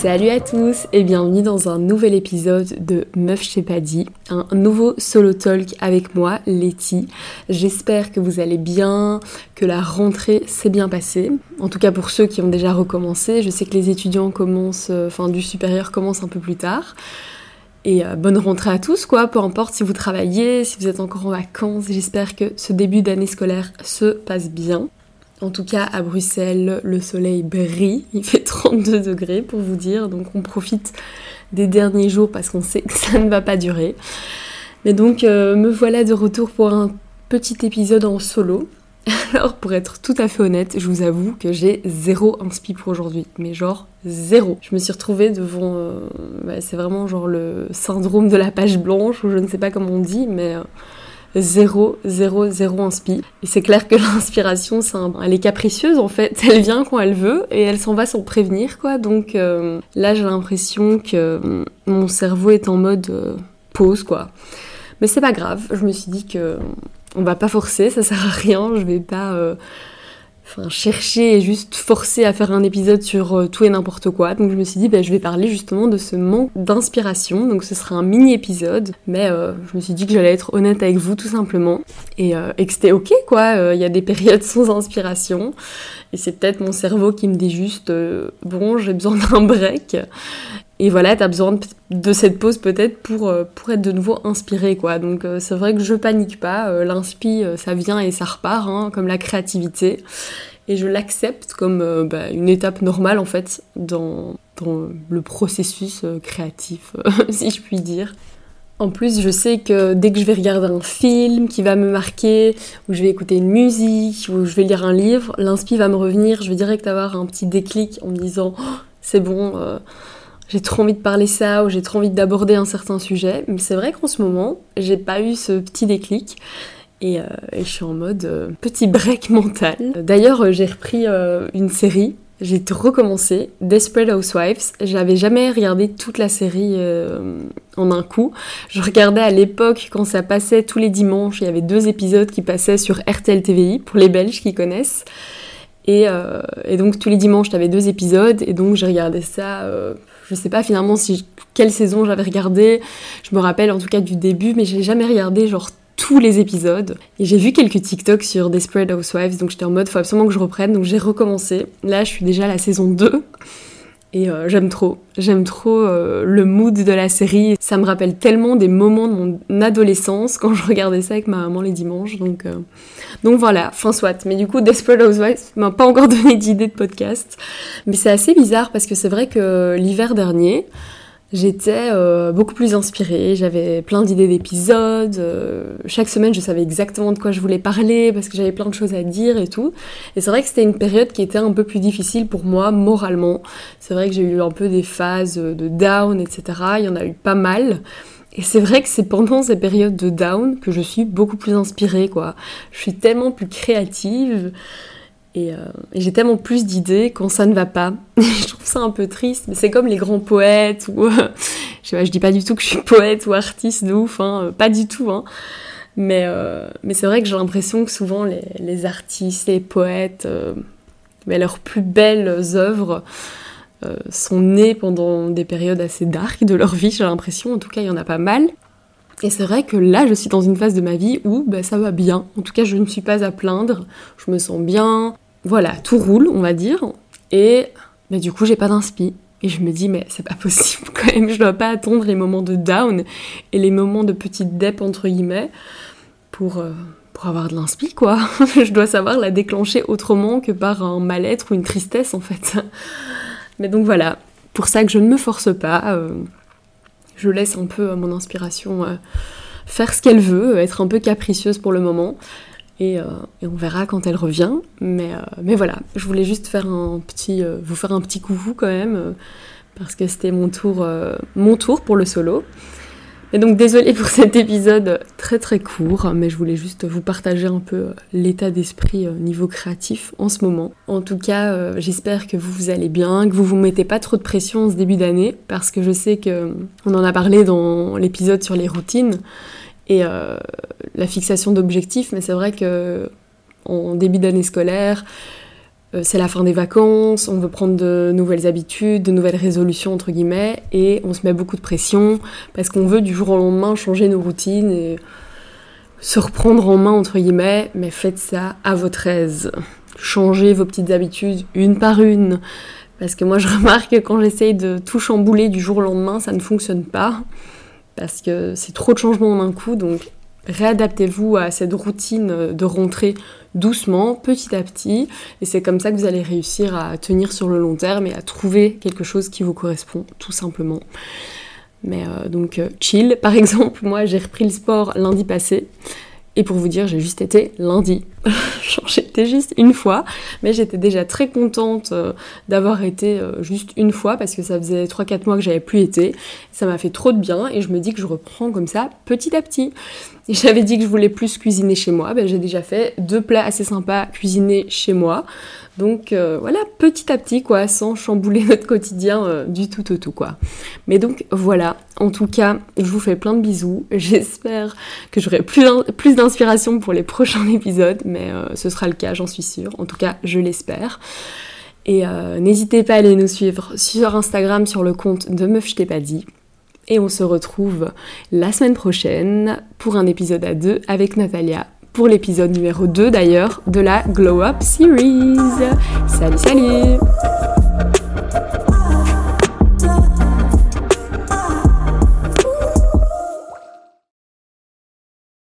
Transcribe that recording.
Salut à tous et bienvenue dans un nouvel épisode de Meuf chez Paddy, un nouveau solo talk avec moi, Letty. J'espère que vous allez bien, que la rentrée s'est bien passée. En tout cas pour ceux qui ont déjà recommencé, je sais que les étudiants commencent, euh, enfin du supérieur commencent un peu plus tard. Et euh, bonne rentrée à tous, quoi, peu importe si vous travaillez, si vous êtes encore en vacances, j'espère que ce début d'année scolaire se passe bien. En tout cas, à Bruxelles, le soleil brille. Il fait 32 degrés pour vous dire. Donc, on profite des derniers jours parce qu'on sait que ça ne va pas durer. Mais donc, euh, me voilà de retour pour un petit épisode en solo. Alors, pour être tout à fait honnête, je vous avoue que j'ai zéro inspi pour aujourd'hui. Mais genre, zéro. Je me suis retrouvée devant. Euh, bah, c'est vraiment genre le syndrome de la page blanche, ou je ne sais pas comment on dit, mais. Euh, zéro, zéro, zéro inspi. Et c'est clair que l'inspiration, elle est capricieuse en fait. Elle vient quand elle veut et elle s'en va sans prévenir quoi. Donc euh, là, j'ai l'impression que mm, mon cerveau est en mode euh, pause quoi. Mais c'est pas grave. Je me suis dit que on va pas forcer, ça sert à rien. Je vais pas euh, enfin, chercher et juste forcer à faire un épisode sur euh, tout et n'importe quoi. Donc je me suis dit, bah, je vais parler justement de ce manque d'inspiration. Donc ce sera un mini épisode, mais euh, je me suis dit que j'allais être honnête avec vous tout simplement et, euh, et que c'était ok quoi. Il y a des périodes sans inspiration et c'est peut-être mon cerveau qui me dit juste, bon, j'ai besoin d'un break. Et voilà, t'as besoin de cette pause peut-être pour, euh, pour être de nouveau inspiré, quoi. Donc euh, c'est vrai que je panique pas, euh, l'inspi, ça vient et ça repart, hein, comme la créativité. Et je l'accepte comme bah, une étape normale, en fait, dans, dans le processus créatif, si je puis dire. En plus, je sais que dès que je vais regarder un film qui va me marquer, ou je vais écouter une musique, ou je vais lire un livre, l'inspi va me revenir, je vais direct avoir un petit déclic en me disant oh, c'est bon, j'ai trop envie de parler ça ou j'ai trop envie d'aborder un certain sujet. Mais c'est vrai qu'en ce moment, j'ai pas eu ce petit déclic. Et, euh, je suis en mode euh, petit break mental. D'ailleurs, euh, j'ai repris une série. J'ai recommencé Desperate Housewives. J'avais jamais regardé toute la série en un coup. Je regardais à l'époque quand ça passait tous les dimanches. Il y avait deux épisodes qui passaient sur RTL TVI pour les Belges qui connaissent. Et, et donc tous les dimanches, t'avais deux épisodes. Et donc j'ai regardé ça je sais pas finalement si quelle saison j'avais regardé. Je me rappelle en tout cas du début, mais j'ai jamais regardé genre tous les épisodes. Et j'ai vu quelques TikTok sur Desperate Housewives, donc j'étais en mode faut absolument que je reprenne, donc j'ai recommencé. Là, je suis déjà à la saison 2. Et euh, j'aime trop, j'aime trop euh, le mood de la série. Ça me rappelle tellement des moments de mon adolescence quand je regardais ça avec ma maman les dimanches. Donc, euh, voilà, fin soit. Mais du coup, Desperate Housewives m'a pas encore donné d'idée de podcast. Mais c'est assez bizarre parce que c'est vrai que l'hiver dernier, J'étais euh, beaucoup plus inspirée, j'avais plein d'idées d'épisodes, euh, chaque semaine je savais exactement de quoi je voulais parler parce que j'avais plein de choses à dire et tout. Et c'est vrai que c'était une période qui était un peu plus difficile pour moi moralement. C'est vrai que j'ai eu un peu des phases de down, etc. Il y en a eu pas mal. Et c'est vrai que c'est pendant ces périodes de down que je suis beaucoup plus inspirée, quoi. Je suis tellement plus créative. Euh, et, j'ai tellement plus d'idées quand ça ne va pas. je trouve ça un peu triste, mais c'est comme les grands poètes, ou je, sais je dis pas du tout que je suis poète ou artiste de ouf, hein, euh, pas du tout. Hein. Mais, euh, mais c'est vrai que j'ai l'impression que souvent les, artistes, les poètes, mais leurs plus belles œuvres sont nées pendant des périodes assez dark de leur vie, j'ai l'impression, en tout cas il y en a pas mal. Et c'est vrai que là, je suis dans une phase de ma vie où bah, ça va bien. En tout cas, je ne suis pas à plaindre. Je me sens bien. Voilà, tout roule, on va dire. Et bah, du coup, j'ai pas d'inspi. Et je me dis, mais c'est pas possible quand même. Je dois pas attendre les moments de down et les moments de petite dep, entre guillemets, pour, euh, pour avoir de l'inspi, quoi. je dois savoir la déclencher autrement que par un mal-être ou une tristesse, en fait. Mais donc voilà, pour ça que je ne me force pas. Euh, je laisse un peu mon inspiration euh, faire ce qu'elle veut, être un peu capricieuse pour le moment. Et, euh, on verra quand elle revient. Mais, euh, mais voilà, je voulais juste faire un petit, vous faire un petit coucou quand même, parce que c'était mon tour, mon tour pour le solo. Et donc désolée pour cet épisode très très court, mais je voulais juste vous partager un peu euh, l'état d'esprit euh, niveau créatif en ce moment. En tout cas, euh, j'espère que vous vous allez bien, que vous vous mettez pas trop de pression en ce début d'année, parce que je sais que on en a parlé dans l'épisode sur les routines et la fixation d'objectifs, mais c'est vrai que en début d'année scolaire, euh, c'est la fin des vacances, on veut prendre de nouvelles habitudes, de nouvelles résolutions entre guillemets, et on se met beaucoup de pression parce qu'on veut du jour au lendemain changer nos routines et se reprendre en main entre guillemets, mais faites ça à votre aise. Changez vos petites habitudes une par une. Parce que moi je remarque que quand j'essaye de tout chambouler du jour au lendemain, ça ne fonctionne pas. Parce que c'est trop de changements en un coup, donc réadaptez-vous à cette routine de rentrée doucement, petit à petit, et c'est comme ça que vous allez réussir à tenir sur le long terme et à trouver quelque chose qui vous correspond, tout simplement. Mais euh, donc euh, chill, par exemple, moi j'ai repris le sport lundi passé, et pour vous dire, j'ai juste été lundi. j'étais juste une fois, mais j'étais déjà très contente euh, d'avoir été juste une fois parce que ça faisait 3-4 mois que j'avais plus été. Ça m'a fait trop de bien et je me dis que je reprends comme ça petit à petit. J'avais dit que je voulais plus cuisiner chez moi, ben, j'ai déjà fait deux plats assez sympas cuisinés chez moi. Donc euh, voilà, petit à petit, quoi, sans chambouler notre quotidien euh, du tout au tout, quoi. Mais donc voilà, en tout cas, je vous fais plein de bisous. J'espère que j'aurai plus d'inspiration pour les prochains épisodes, mais euh, ce sera le cas, j'en suis sûre. En tout cas, je l'espère. Et n'hésitez pas à aller nous suivre sur Instagram sur le compte de Meuf Je t'ai pas dit. Et on se retrouve la semaine prochaine pour un épisode à deux avec Natalia pour l'épisode numéro 2 d'ailleurs de la Glow Up Series. Salut salut